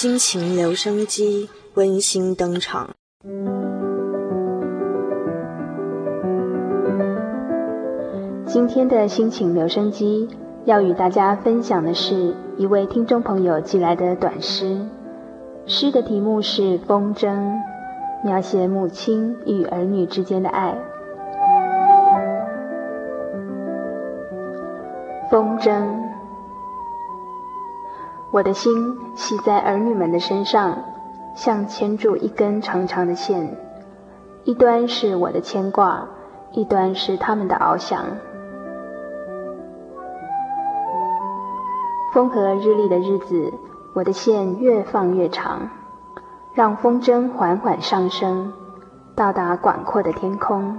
心情留声机温馨登场。今天的心情留声机要与大家分享的是一位听众朋友寄来的短诗，诗的题目是《风筝》，描写母亲与儿女之间的爱。风筝，我的心系在儿女们的身上，像牵住一根长长的线，一端是我的牵挂，一端是他们的翱翔。风和日丽的日子，我的线越放越长，让风筝缓缓上升，到达广阔的天空。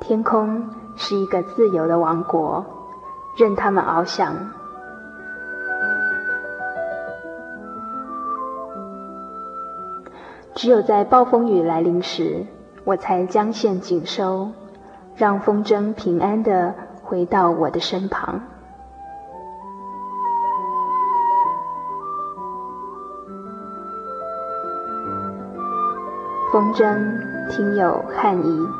天空是一个自由的王国。任他们翱翔，只有在暴风雨来临时，我才将线紧收，让风筝平安地回到我的身旁。风筝，听友汉仪。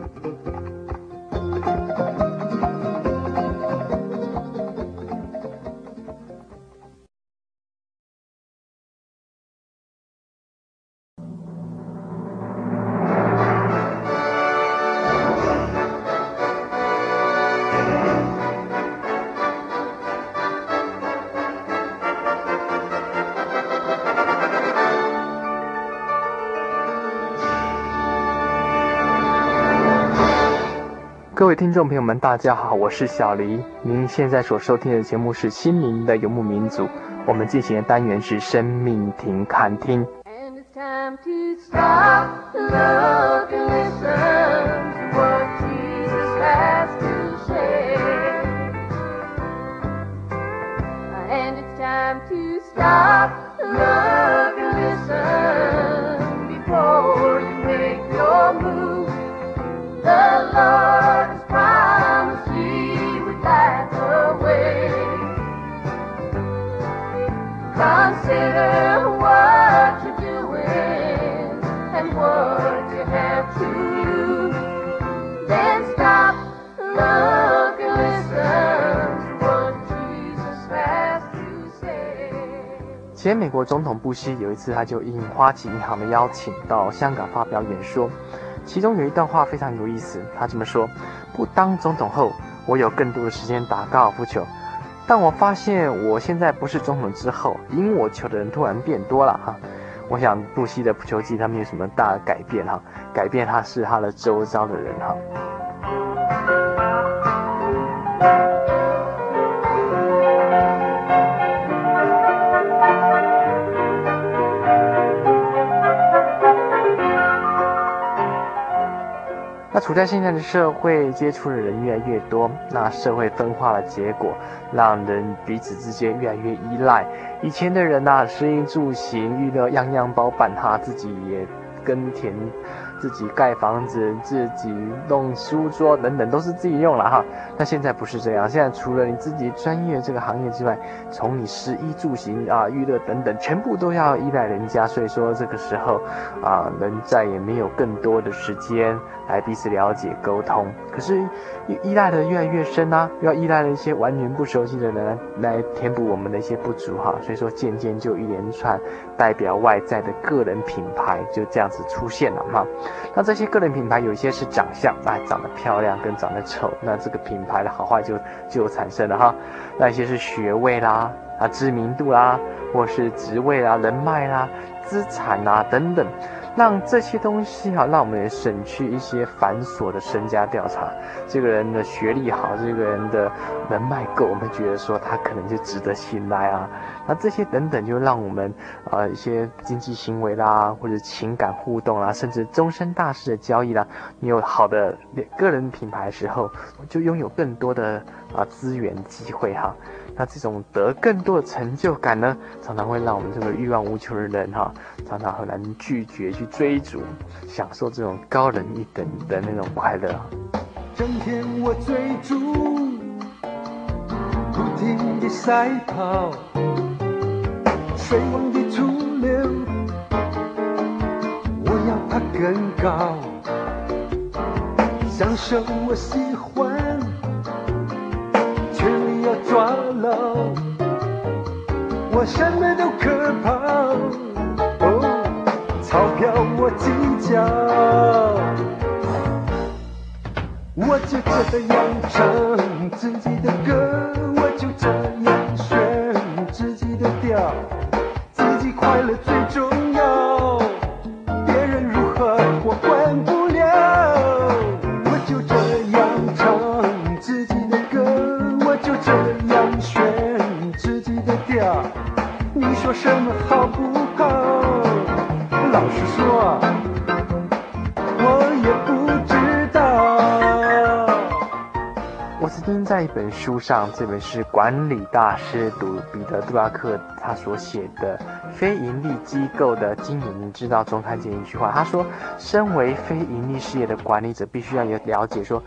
听众朋友们，大家好，我是小黎。您现在所收听的节目是《心灵的游牧民族》，我们进行的单元是生命停看听。前美国总统布希有一次，他就应花旗银行的邀请到香港发表演说，其中有一段话非常有意思。他这么说：“不当总统后，我有更多的时间打高尔夫球，但我发现我现在不是总统之后，赢我球的人突然变多了哈。我想布希的球技他没有什么大的改变哈，改变他是他的周遭的人哈。”处在现在的社会，接触的人越来越多，那社会分化的结果，让人彼此之间越来越依赖。以前的人呐，食衣住行娱乐样样包办，他自己也耕田。自己盖房子，自己弄书桌等等，都是自己用了哈。那现在不是这样，现在除了你自己专业这个行业之外，从你食衣住行啊、娱乐等等，全部都要依赖人家。所以说这个时候啊，人再也没有更多的时间来彼此了解沟通。可是依赖的越来越深啊，要依赖了一些完全不熟悉的人，来填补我们的一些不足哈。所以说渐渐就一连串代表外在的个人品牌就这样子出现了哈。那这些个人品牌有一些是长相，啊，长得漂亮跟长得丑，那这个品牌的好坏就就产生了哈。那一些是学位啦，啊，知名度啦，或是职位啦、人脉啦、资产啦等等。让这些东西哈，让我们省去一些繁琐的身家调查。这个人的学历好，这个人的人脉够，我们觉得说他可能就值得信赖啊。那这些等等，就让我们呃一些经济行为啦，或者情感互动啦，甚至终身大事的交易啦，你有好的个人品牌时候，就拥有更多的啊资源机会哈。那这种得更多的成就感呢，常常会让我们这个欲望无穷的人哈，常常很难拒绝去追逐，享受这种高人一等的那种快乐。整天我追逐，不停地赛跑，水汪的出流，我要爬更高，享受我喜欢。抓牢，我什么都可怕。哦，钞票我计较，我就这样唱自己的歌，我就这样选自己的调，自己快乐最重，自己的调。你说什么好不好？老实说，我也不知道。我曾经在一本书上，这本是管理大师杜彼得·杜拉克他所写的《非营利机构的经营之道》中看见一句话，他说：“身为非营利事业的管理者，必须要有了解说。”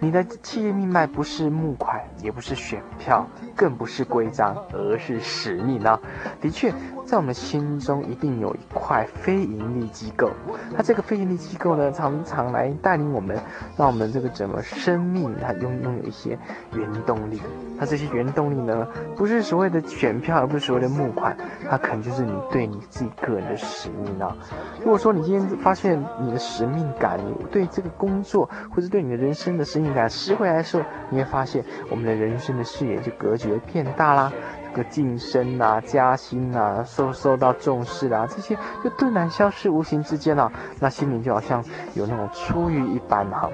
你的企业命脉不是募款，也不是选票，更不是规章，而是使命啊！的确，在我们心中一定有一块非营利机构。它这个非营利机构呢，常常来带领我们，让我们这个整个生命它拥拥有一些原动力。它这些原动力呢，不是所谓的选票，而不是所谓的募款，它可能就是你对你自己个人的使命啊！如果说你今天发现你的使命感，你对这个工作，或者对你的人生的使命，感拾回来的时候，你会发现我们的人生的视野就格局变大啦，这个晋升啊、加薪啊、受受到重视啊，这些就顿然消失，无形之间啊，那心里就好像有那种出狱一般哈。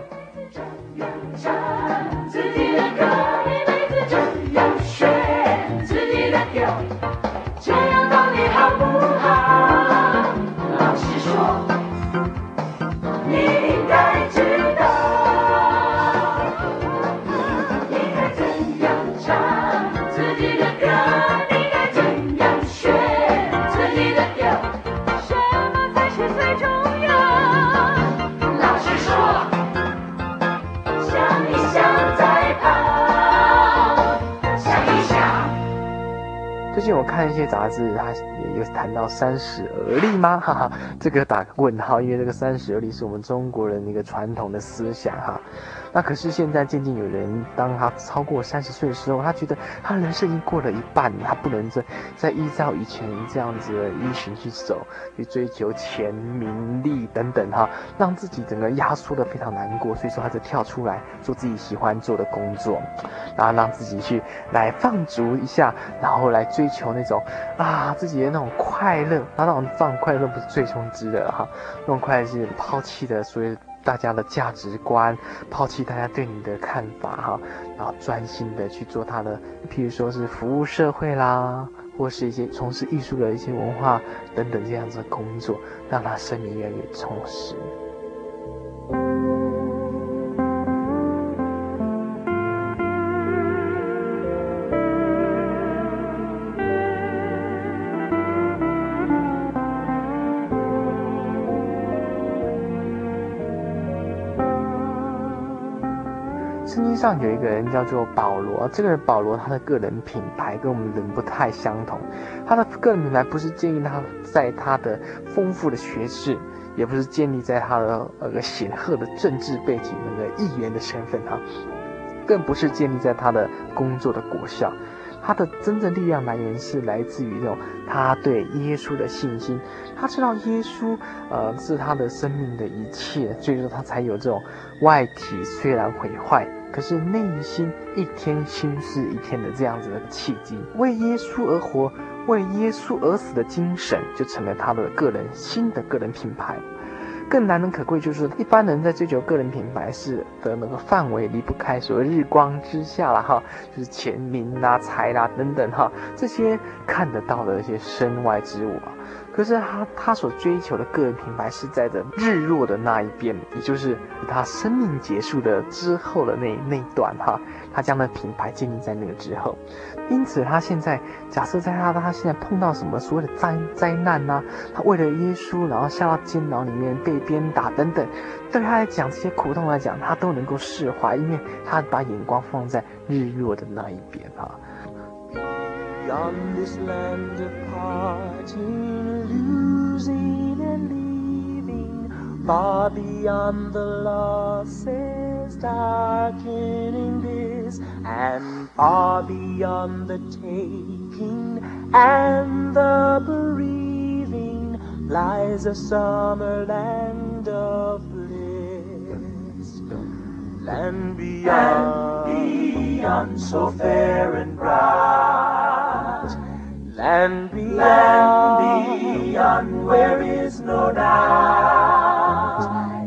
看一些杂志，他有谈到三十而立吗？哈哈，这个打个问号，因为这个三十而立是我们中国人一个传统的思想哈。那可是现在渐渐有人，当他超过三十岁的时候，他觉得他人生已经过了一半，他不能再再依照以前这样子的依循去走，去追求钱、名利等等哈，让自己整个压缩的非常难过。所以说，他就跳出来做自己喜欢做的工作，然后让自己去来放逐一下，然后来追求那种啊自己的那种快乐。那那种放快乐不是最终之的哈，那种快乐是抛弃的所谓。大家的价值观，抛弃大家对你的看法哈，然后专心的去做他的，譬如说是服务社会啦，或是一些从事艺术的一些文化等等这样子的工作，让他生命越来越充实。上有一个人叫做保罗，这个人保罗他的个人品牌跟我们人不太相同，他的个人品牌不是建立他在他的丰富的学识，也不是建立在他的那个显赫的政治背景那个议员的身份哈，更不是建立在他的工作的果效。他的真正力量来源是来自于那种他对耶稣的信心。他知道耶稣，呃，是他的生命的一切，所以说他才有这种外体虽然毁坏，可是内心一天新似一天的这样子的契机。为耶稣而活，为耶稣而死的精神，就成了他的个人新的个人品牌。更难能可贵，就是一般人在追求个人品牌时的那个范围离不开所谓日光之下了哈，就是钱名啦、财啦等等哈，这些看得到的一些身外之物啊。可是他他所追求的个人品牌是在的日落的那一边，也就是他生命结束的之后的那那一段哈，他将那品牌建立在那个之后。因此，他现在假设在他他现在碰到什么所谓的灾灾难呐、他为了耶稣，然后下到监牢里面被鞭打等等，对他来讲这些苦痛来讲，他都能够释怀，因为他把眼光放在日落的那一边哈。Beyond this land of parting, losing and leaving, far beyond the losses darkening this, and far beyond the taking and the bereaving, lies a summer land of bliss. Land beyond, land beyond so fair and bright. Land beyond, land beyond where is no night.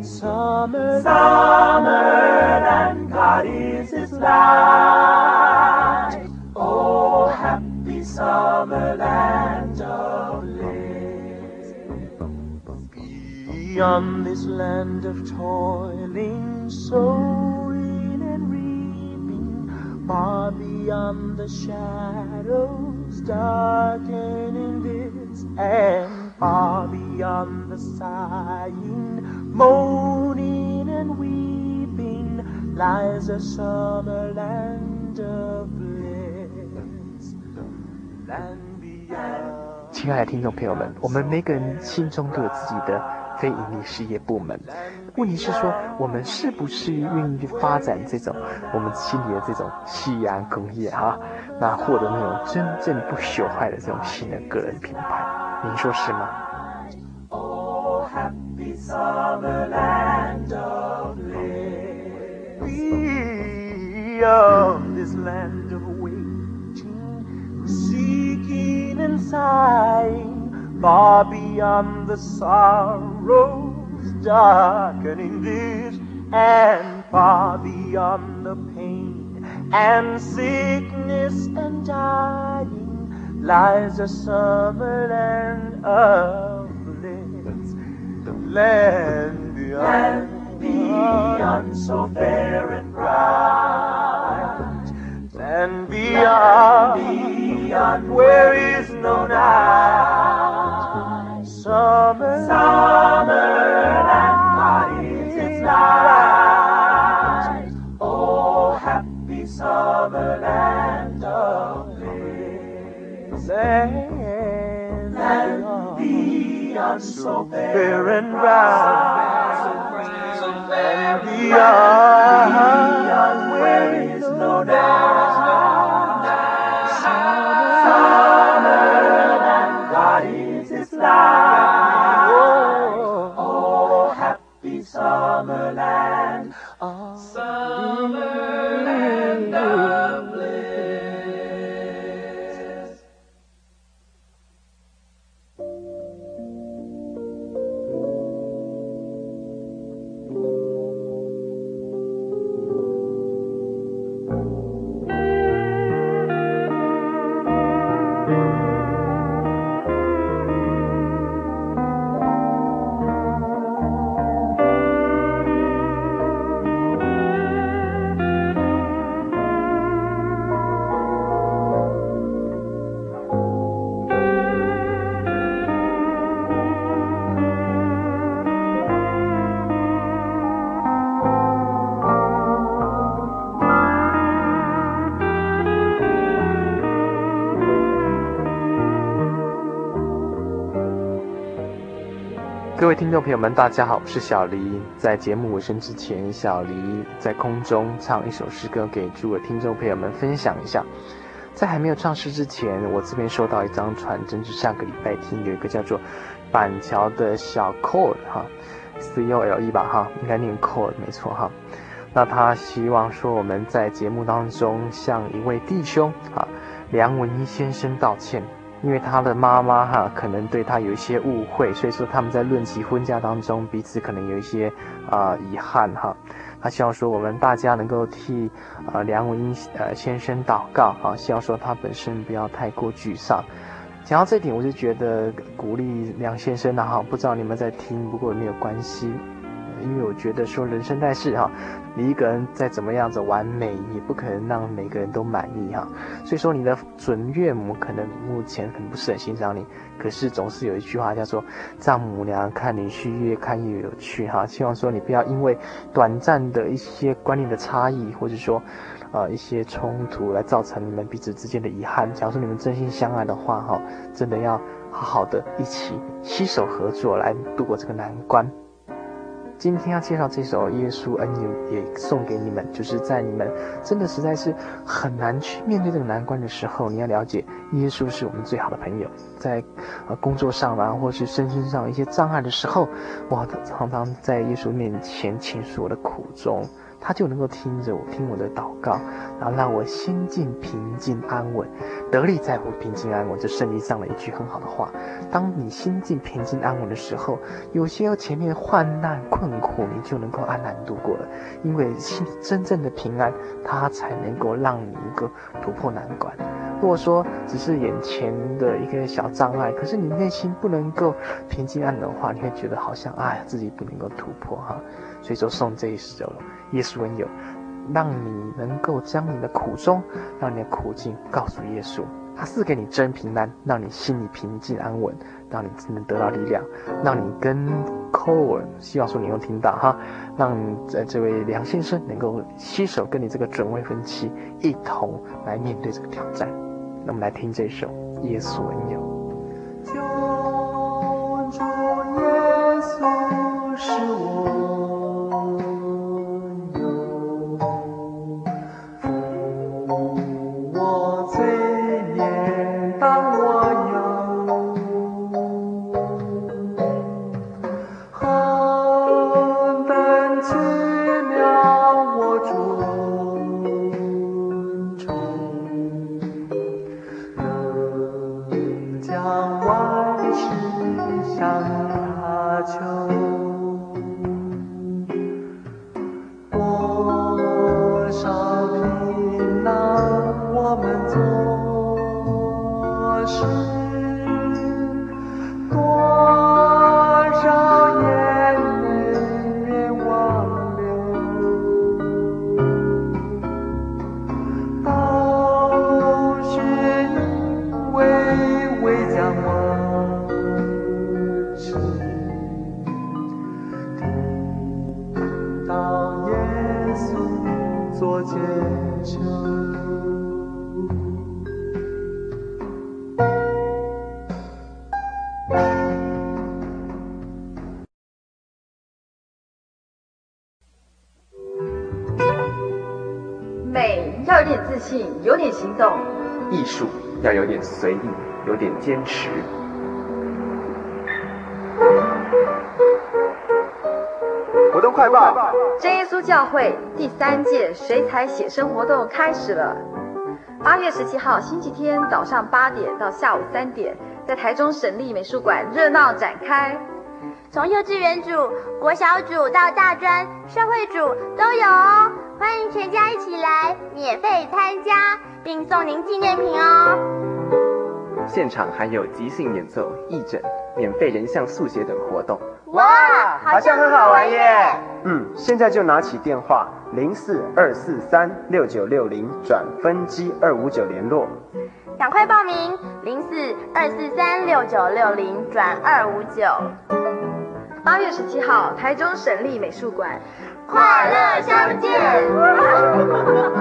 Summer, summer land, God is His light. Oh, happy summer land of bliss. Beyond this land of toiling, sowing and reaping, far beyond the darkeningdis and far beyond the sighing, moaning and weeping, lies a summer land of bliss. Land beyond. 亲爱的听众朋友们，我们每个人心中都有自己的非盈利事业部门。问题是说，我们是不是愿意去发展这种我们心里的这种夕阳工业哈？那获得那种真正不朽坏的这种新的个人品牌，您说是吗 far beyond the sorrows darkening this, and far beyond the pain and sickness and dying, lies a summer land of bliss. The land beyond, beyond so fair and bright. Land beyond, beyond where is no night. Summer, summer God is its light. Oh, happy summer land of bliss. Land, land so fair and bright. And beyond, beyond where is no doubt. 听众朋友们，大家好，我是小黎。在节目尾声之前，小黎在空中唱一首诗歌给诸位听众朋友们分享一下。在还没有唱诗之前，我这边收到一张传真，是上个礼拜听有一个叫做板桥的小 Cole 哈，C O L E 吧哈，应该念 Cole 没错哈。那他希望说我们在节目当中向一位弟兄啊梁文一先生道歉。因为他的妈妈哈，可能对他有一些误会，所以说他们在论及婚嫁当中，彼此可能有一些啊、遗憾哈。他希望说我们大家能够替呃梁文音呃先生祷告啊，希望说他本身不要太过沮丧。讲到这点，我就觉得鼓励梁先生的哈，不知道你们在听，不过也没有关系。因为我觉得说人生在世哈，你一个人再怎么样子完美，也不可能让每个人都满意哈。所以说你的准岳母可能目前可能不是很欣赏你，可是总是有一句话叫做丈母娘看女婿越看越有趣哈。希望说你不要因为短暂的一些观念的差异，或者说呃一些冲突来造成你们彼此之间的遗憾。假如说你们真心相爱的话哈，真的要好好的一起携手合作来度过这个难关。今天要介绍这首《耶稣恩友》，也送给你们，就是在你们真的实在是很难去面对这个难关的时候，你要了解，耶稣是我们最好的朋友。在呃工作上啊，或是身心上一些障碍的时候，我常常在耶稣面前倾诉我的苦衷。他就能够听着我听我的祷告，然后让我心境平静安稳，得力在乎平静安稳。这圣经上的一句很好的话：当你心境平静安稳的时候，有些前面患难困苦，你就能够安然度过了。因为心真正的平安，它才能够让你一个突破难关。如果说只是眼前的一个小障碍，可是你内心不能够平静安稳的话，你会觉得好像哎呀自己不能够突破哈。所以说送这一首耶稣恩友，让你能够将你的苦衷，让你的苦境告诉耶稣，他赐给你真平安，让你心里平静安稳，让你能得到力量，让你跟 Cole，希望说你能听到哈，让在这位梁先生能够携手跟你这个准未婚妻一同来面对这个挑战。那我们来听这首耶稣恩友。点随意，有点坚持。活动快报：真耶稣教会第三届水彩写生活动开始了。八月十七号星期天早上八点到下午三点，在台中省立美术馆热闹展开。从幼稚园组、国小组到大专、社会组都有哦。欢迎全家一起来，免费参加，并送您纪念品哦。现场还有即兴演奏、义诊、免费人像速写等活动。哇，好像很好玩耶！嗯，现在就拿起电话零四二四三六九六零转分机二五九联络，赶快报名零四二四三六九六零转二五九。八月十七号，台中省立美术馆。快乐相见。